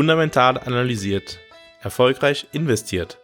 Fundamental analysiert. Erfolgreich investiert.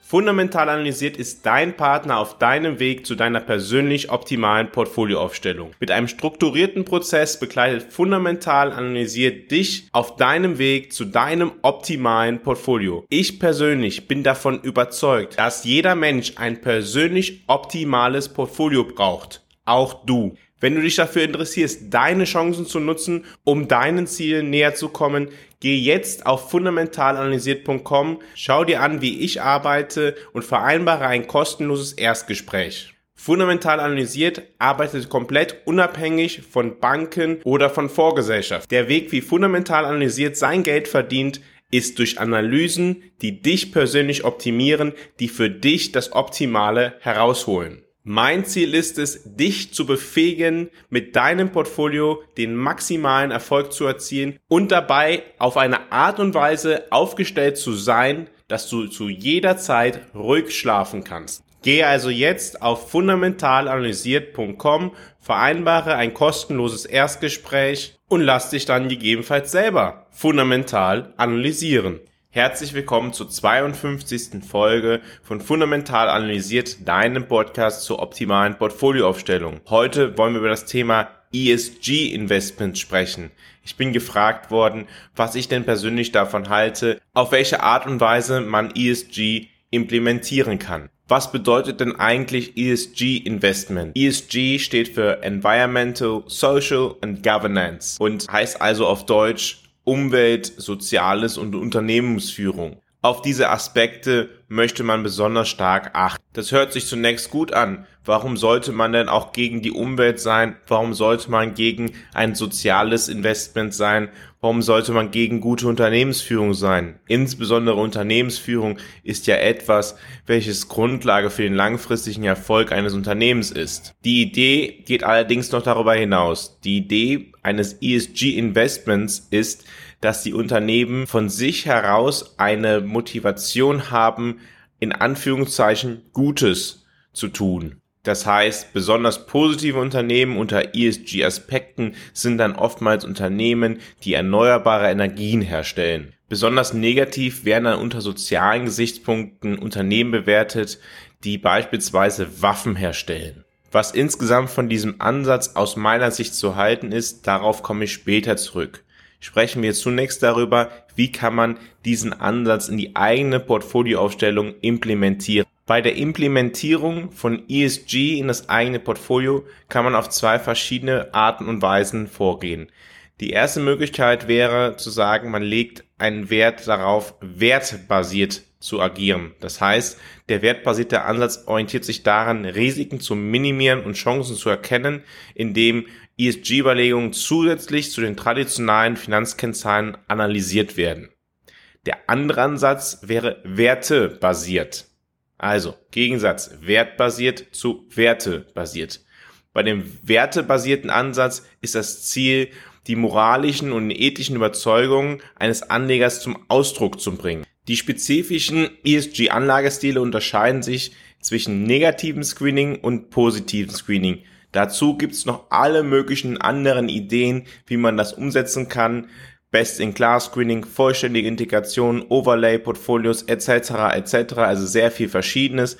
Fundamental analysiert ist dein Partner auf deinem Weg zu deiner persönlich optimalen Portfolioaufstellung. Mit einem strukturierten Prozess begleitet Fundamental analysiert dich auf deinem Weg zu deinem optimalen Portfolio. Ich persönlich bin davon überzeugt, dass jeder Mensch ein persönlich optimales Portfolio braucht. Auch du. Wenn du dich dafür interessierst, deine Chancen zu nutzen, um deinen Zielen näher zu kommen, geh jetzt auf fundamentalanalysiert.com, schau dir an, wie ich arbeite und vereinbare ein kostenloses Erstgespräch. Fundamental analysiert arbeitet komplett unabhängig von Banken oder von Vorgesellschaft. Der Weg, wie fundamental analysiert sein Geld verdient, ist durch Analysen, die dich persönlich optimieren, die für dich das Optimale herausholen. Mein Ziel ist es, dich zu befähigen, mit deinem Portfolio den maximalen Erfolg zu erzielen und dabei auf eine Art und Weise aufgestellt zu sein, dass du zu jeder Zeit ruhig schlafen kannst. Gehe also jetzt auf fundamentalanalysiert.com, vereinbare ein kostenloses Erstgespräch und lass dich dann gegebenenfalls selber fundamental analysieren. Herzlich willkommen zur 52. Folge von Fundamental Analysiert, deinem Podcast zur optimalen Portfolioaufstellung. Heute wollen wir über das Thema ESG Investments sprechen. Ich bin gefragt worden, was ich denn persönlich davon halte, auf welche Art und Weise man ESG implementieren kann. Was bedeutet denn eigentlich ESG Investment? ESG steht für Environmental, Social and Governance und heißt also auf Deutsch Umwelt, Soziales und Unternehmensführung. Auf diese Aspekte möchte man besonders stark achten. Das hört sich zunächst gut an. Warum sollte man denn auch gegen die Umwelt sein? Warum sollte man gegen ein soziales Investment sein? Warum sollte man gegen gute Unternehmensführung sein? Insbesondere Unternehmensführung ist ja etwas, welches Grundlage für den langfristigen Erfolg eines Unternehmens ist. Die Idee geht allerdings noch darüber hinaus. Die Idee eines ESG-Investments ist, dass die Unternehmen von sich heraus eine Motivation haben, in Anführungszeichen Gutes zu tun. Das heißt, besonders positive Unternehmen unter ESG-Aspekten sind dann oftmals Unternehmen, die erneuerbare Energien herstellen. Besonders negativ werden dann unter sozialen Gesichtspunkten Unternehmen bewertet, die beispielsweise Waffen herstellen. Was insgesamt von diesem Ansatz aus meiner Sicht zu halten ist, darauf komme ich später zurück sprechen wir zunächst darüber, wie kann man diesen Ansatz in die eigene Portfolioaufstellung implementieren. Bei der Implementierung von ESG in das eigene Portfolio kann man auf zwei verschiedene Arten und Weisen vorgehen. Die erste Möglichkeit wäre zu sagen, man legt einen Wert darauf, wertbasiert zu agieren. Das heißt, der wertbasierte Ansatz orientiert sich daran, Risiken zu minimieren und Chancen zu erkennen, indem ESG-Überlegungen zusätzlich zu den traditionellen Finanzkennzahlen analysiert werden. Der andere Ansatz wäre wertebasiert. Also Gegensatz wertbasiert zu wertebasiert. Bei dem wertebasierten Ansatz ist das Ziel, die moralischen und ethischen Überzeugungen eines Anlegers zum Ausdruck zu bringen. Die spezifischen ESG-Anlagestile unterscheiden sich zwischen negativem Screening und positivem Screening. Dazu gibt's noch alle möglichen anderen Ideen, wie man das umsetzen kann. Best-in-Class-Screening, vollständige Integration, Overlay-Portfolios etc. etc. Also sehr viel Verschiedenes.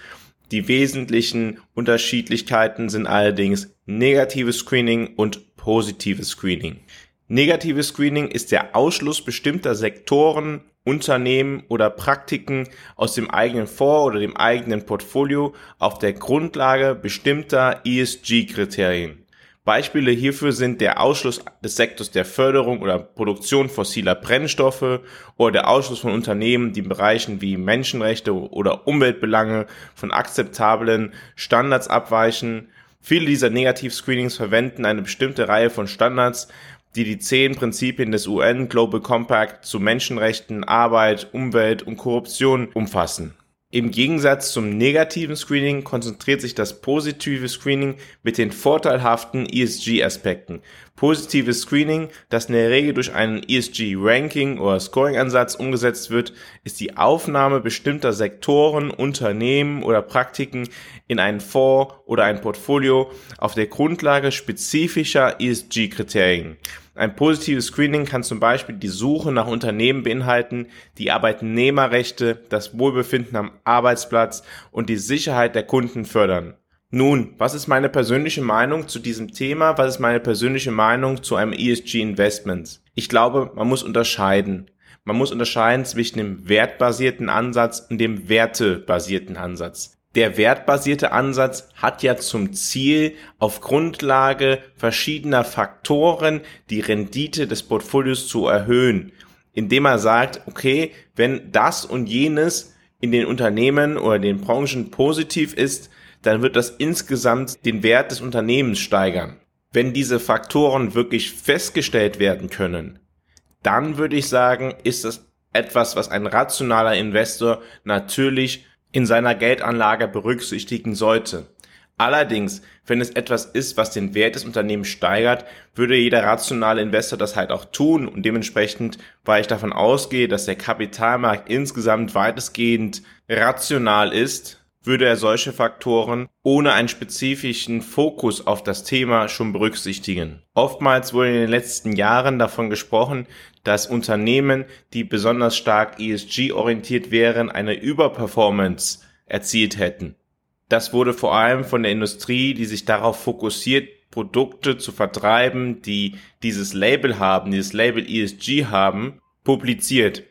Die wesentlichen Unterschiedlichkeiten sind allerdings negatives Screening und positives Screening. Negatives Screening ist der Ausschluss bestimmter Sektoren, Unternehmen oder Praktiken aus dem eigenen Fonds oder dem eigenen Portfolio auf der Grundlage bestimmter ESG-Kriterien. Beispiele hierfür sind der Ausschluss des Sektors der Förderung oder Produktion fossiler Brennstoffe oder der Ausschluss von Unternehmen, die in Bereichen wie Menschenrechte oder Umweltbelange von akzeptablen Standards abweichen. Viele dieser Negativ-Screenings verwenden eine bestimmte Reihe von Standards, die die zehn Prinzipien des UN Global Compact zu Menschenrechten, Arbeit, Umwelt und Korruption umfassen. Im Gegensatz zum negativen Screening konzentriert sich das positive Screening mit den vorteilhaften ESG-Aspekten. Positives Screening, das in der Regel durch einen ESG-Ranking oder Scoring-Ansatz umgesetzt wird, ist die Aufnahme bestimmter Sektoren, Unternehmen oder Praktiken in einen Fonds oder ein Portfolio auf der Grundlage spezifischer ESG-Kriterien. Ein positives Screening kann zum Beispiel die Suche nach Unternehmen beinhalten, die Arbeitnehmerrechte, das Wohlbefinden am Arbeitsplatz und die Sicherheit der Kunden fördern. Nun, was ist meine persönliche Meinung zu diesem Thema? Was ist meine persönliche Meinung zu einem ESG Investment? Ich glaube, man muss unterscheiden. Man muss unterscheiden zwischen dem wertbasierten Ansatz und dem wertebasierten Ansatz. Der wertbasierte Ansatz hat ja zum Ziel, auf Grundlage verschiedener Faktoren die Rendite des Portfolios zu erhöhen, indem er sagt, okay, wenn das und jenes in den Unternehmen oder den Branchen positiv ist, dann wird das insgesamt den Wert des Unternehmens steigern. Wenn diese Faktoren wirklich festgestellt werden können, dann würde ich sagen, ist das etwas, was ein rationaler Investor natürlich in seiner Geldanlage berücksichtigen sollte. Allerdings, wenn es etwas ist, was den Wert des Unternehmens steigert, würde jeder rationale Investor das halt auch tun und dementsprechend, weil ich davon ausgehe, dass der Kapitalmarkt insgesamt weitestgehend rational ist, würde er solche Faktoren ohne einen spezifischen Fokus auf das Thema schon berücksichtigen. Oftmals wurde in den letzten Jahren davon gesprochen, dass Unternehmen, die besonders stark ESG-orientiert wären, eine Überperformance erzielt hätten. Das wurde vor allem von der Industrie, die sich darauf fokussiert, Produkte zu vertreiben, die dieses Label haben, dieses Label ESG haben, publiziert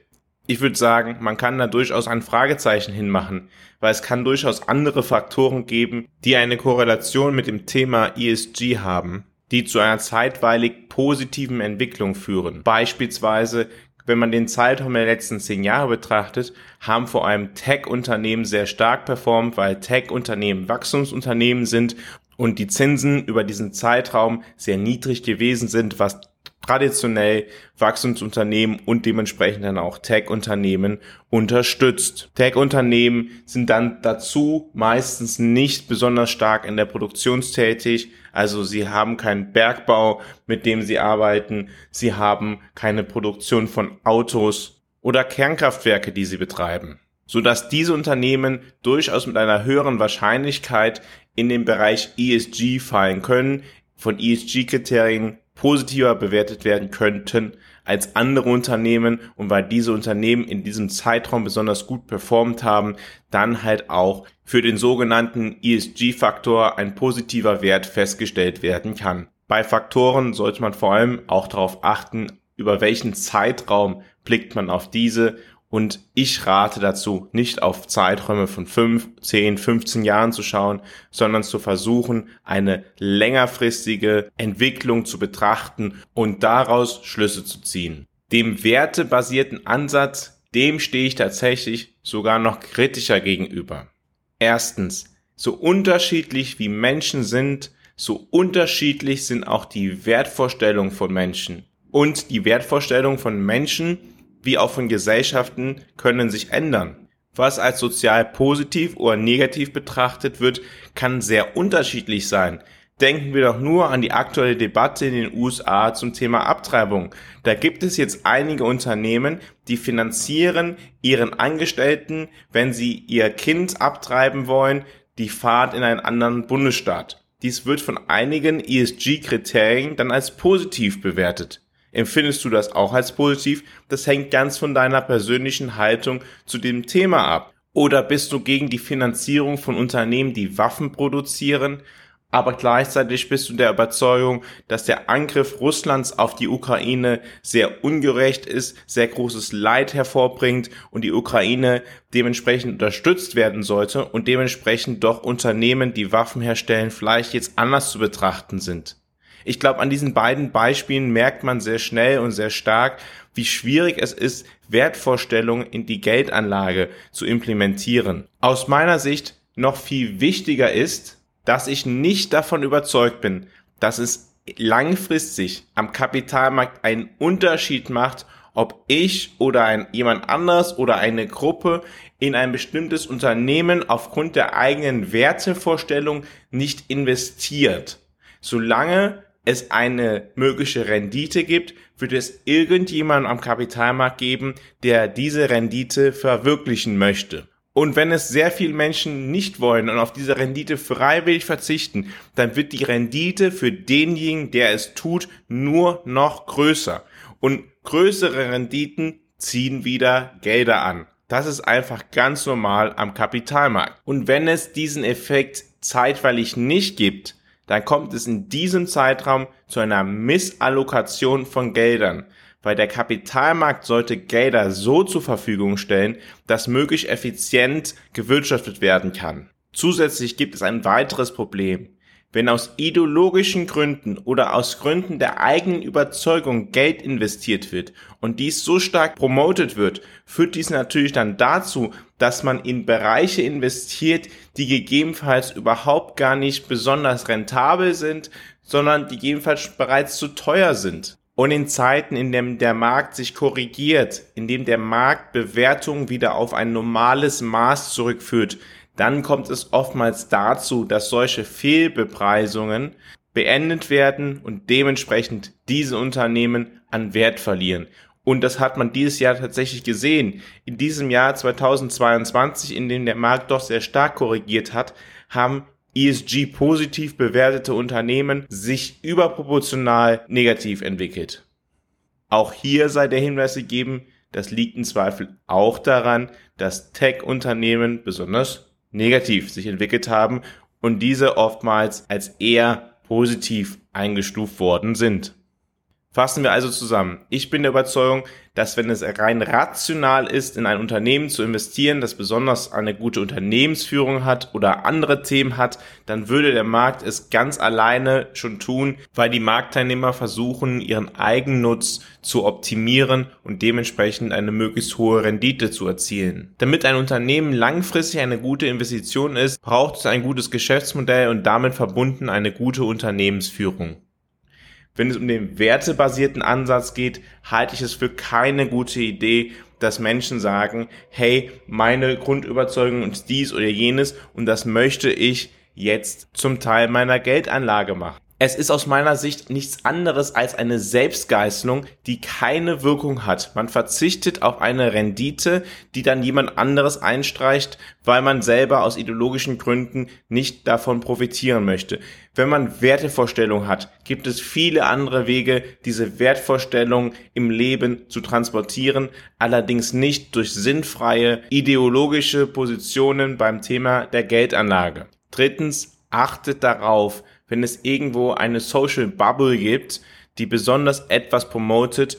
ich würde sagen, man kann da durchaus ein Fragezeichen hinmachen, weil es kann durchaus andere Faktoren geben, die eine Korrelation mit dem Thema ESG haben, die zu einer zeitweilig positiven Entwicklung führen. Beispielsweise, wenn man den Zeitraum der letzten zehn Jahre betrachtet, haben vor allem Tech-Unternehmen sehr stark performt, weil Tech-Unternehmen Wachstumsunternehmen sind und die Zinsen über diesen Zeitraum sehr niedrig gewesen sind, was traditionell Wachstumsunternehmen und dementsprechend dann auch Tech-Unternehmen unterstützt. Tech-Unternehmen sind dann dazu meistens nicht besonders stark in der Produktion also sie haben keinen Bergbau, mit dem sie arbeiten, sie haben keine Produktion von Autos oder Kernkraftwerke, die sie betreiben. Sodass diese Unternehmen durchaus mit einer höheren Wahrscheinlichkeit in den Bereich ESG fallen können, von ESG-Kriterien positiver bewertet werden könnten als andere Unternehmen und weil diese Unternehmen in diesem Zeitraum besonders gut performt haben, dann halt auch für den sogenannten ESG-Faktor ein positiver Wert festgestellt werden kann. Bei Faktoren sollte man vor allem auch darauf achten, über welchen Zeitraum blickt man auf diese und ich rate dazu, nicht auf Zeiträume von 5, 10, 15 Jahren zu schauen, sondern zu versuchen, eine längerfristige Entwicklung zu betrachten und daraus Schlüsse zu ziehen. Dem wertebasierten Ansatz, dem stehe ich tatsächlich sogar noch kritischer gegenüber. Erstens, so unterschiedlich wie Menschen sind, so unterschiedlich sind auch die Wertvorstellungen von Menschen. Und die Wertvorstellungen von Menschen wie auch von Gesellschaften können sich ändern. Was als sozial positiv oder negativ betrachtet wird, kann sehr unterschiedlich sein. Denken wir doch nur an die aktuelle Debatte in den USA zum Thema Abtreibung. Da gibt es jetzt einige Unternehmen, die finanzieren ihren Angestellten, wenn sie ihr Kind abtreiben wollen, die Fahrt in einen anderen Bundesstaat. Dies wird von einigen ESG-Kriterien dann als positiv bewertet. Empfindest du das auch als positiv? Das hängt ganz von deiner persönlichen Haltung zu dem Thema ab. Oder bist du gegen die Finanzierung von Unternehmen, die Waffen produzieren, aber gleichzeitig bist du der Überzeugung, dass der Angriff Russlands auf die Ukraine sehr ungerecht ist, sehr großes Leid hervorbringt und die Ukraine dementsprechend unterstützt werden sollte und dementsprechend doch Unternehmen, die Waffen herstellen, vielleicht jetzt anders zu betrachten sind. Ich glaube, an diesen beiden Beispielen merkt man sehr schnell und sehr stark, wie schwierig es ist, Wertvorstellungen in die Geldanlage zu implementieren. Aus meiner Sicht noch viel wichtiger ist, dass ich nicht davon überzeugt bin, dass es langfristig am Kapitalmarkt einen Unterschied macht, ob ich oder ein, jemand anders oder eine Gruppe in ein bestimmtes Unternehmen aufgrund der eigenen Wertevorstellung nicht investiert. Solange es eine mögliche Rendite gibt, wird es irgendjemand am Kapitalmarkt geben, der diese Rendite verwirklichen möchte. Und wenn es sehr viele Menschen nicht wollen und auf diese Rendite freiwillig verzichten, dann wird die Rendite für denjenigen, der es tut, nur noch größer. Und größere Renditen ziehen wieder Gelder an. Das ist einfach ganz normal am Kapitalmarkt. Und wenn es diesen Effekt zeitweilig nicht gibt, dann kommt es in diesem Zeitraum zu einer Missallokation von Geldern, weil der Kapitalmarkt sollte Gelder so zur Verfügung stellen, dass möglichst effizient gewirtschaftet werden kann. Zusätzlich gibt es ein weiteres Problem. Wenn aus ideologischen Gründen oder aus Gründen der eigenen Überzeugung Geld investiert wird und dies so stark promotet wird, führt dies natürlich dann dazu, dass man in Bereiche investiert, die gegebenenfalls überhaupt gar nicht besonders rentabel sind, sondern die gegebenenfalls bereits zu teuer sind. Und in Zeiten, in denen der Markt sich korrigiert, in dem der Markt Bewertungen wieder auf ein normales Maß zurückführt, dann kommt es oftmals dazu, dass solche Fehlbepreisungen beendet werden und dementsprechend diese Unternehmen an Wert verlieren. Und das hat man dieses Jahr tatsächlich gesehen. In diesem Jahr 2022, in dem der Markt doch sehr stark korrigiert hat, haben ESG positiv bewertete Unternehmen sich überproportional negativ entwickelt. Auch hier sei der Hinweis gegeben, das liegt im Zweifel auch daran, dass Tech-Unternehmen besonders negativ sich entwickelt haben und diese oftmals als eher positiv eingestuft worden sind. Fassen wir also zusammen. Ich bin der Überzeugung, dass wenn es rein rational ist, in ein Unternehmen zu investieren, das besonders eine gute Unternehmensführung hat oder andere Themen hat, dann würde der Markt es ganz alleine schon tun, weil die Marktteilnehmer versuchen, ihren Eigennutz zu optimieren und dementsprechend eine möglichst hohe Rendite zu erzielen. Damit ein Unternehmen langfristig eine gute Investition ist, braucht es ein gutes Geschäftsmodell und damit verbunden eine gute Unternehmensführung. Wenn es um den wertebasierten Ansatz geht, halte ich es für keine gute Idee, dass Menschen sagen, hey, meine Grundüberzeugung ist dies oder jenes und das möchte ich jetzt zum Teil meiner Geldanlage machen. Es ist aus meiner Sicht nichts anderes als eine Selbstgeißelung, die keine Wirkung hat. Man verzichtet auf eine Rendite, die dann jemand anderes einstreicht, weil man selber aus ideologischen Gründen nicht davon profitieren möchte. Wenn man Wertevorstellungen hat, gibt es viele andere Wege, diese Wertvorstellungen im Leben zu transportieren, allerdings nicht durch sinnfreie ideologische Positionen beim Thema der Geldanlage. Drittens, achtet darauf, wenn es irgendwo eine Social Bubble gibt, die besonders etwas promotet,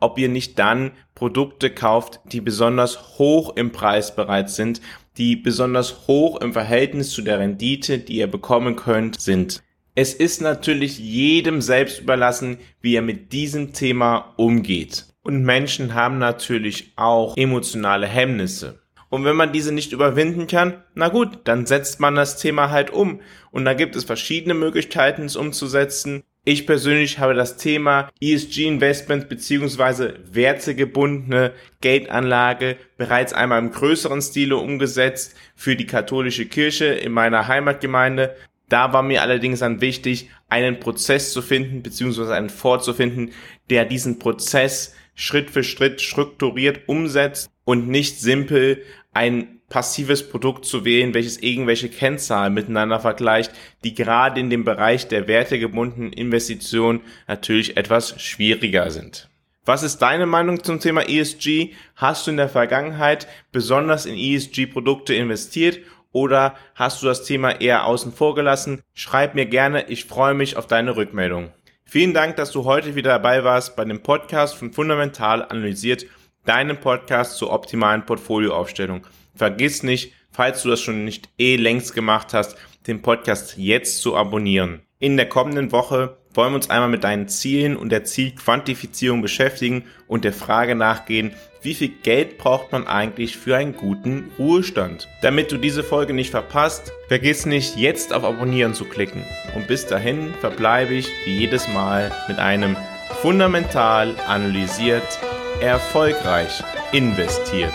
ob ihr nicht dann Produkte kauft, die besonders hoch im Preis bereits sind, die besonders hoch im Verhältnis zu der Rendite, die ihr bekommen könnt, sind. Es ist natürlich jedem selbst überlassen, wie er mit diesem Thema umgeht. Und Menschen haben natürlich auch emotionale Hemmnisse. Und wenn man diese nicht überwinden kann, na gut, dann setzt man das Thema halt um. Und da gibt es verschiedene Möglichkeiten, es umzusetzen. Ich persönlich habe das Thema ESG-Investment beziehungsweise wertegebundene Geldanlage bereits einmal im größeren Stile umgesetzt für die katholische Kirche in meiner Heimatgemeinde. Da war mir allerdings dann wichtig, einen Prozess zu finden, beziehungsweise einen vorzufinden, der diesen Prozess Schritt für Schritt strukturiert umsetzt und nicht simpel ein passives Produkt zu wählen, welches irgendwelche Kennzahlen miteinander vergleicht, die gerade in dem Bereich der wertegebundenen Investitionen natürlich etwas schwieriger sind. Was ist deine Meinung zum Thema ESG? Hast du in der Vergangenheit besonders in ESG-Produkte investiert oder hast du das Thema eher außen vor gelassen? Schreib mir gerne, ich freue mich auf deine Rückmeldung. Vielen Dank, dass du heute wieder dabei warst bei dem Podcast von Fundamental analysiert, deinem Podcast zur optimalen Portfolioaufstellung. Vergiss nicht, falls du das schon nicht eh längst gemacht hast, den Podcast jetzt zu abonnieren. In der kommenden Woche wollen wir uns einmal mit deinen Zielen und der Zielquantifizierung beschäftigen und der Frage nachgehen, wie viel Geld braucht man eigentlich für einen guten Ruhestand? Damit du diese Folge nicht verpasst, vergiss nicht, jetzt auf Abonnieren zu klicken. Und bis dahin verbleibe ich wie jedes Mal mit einem fundamental analysiert, erfolgreich investiert.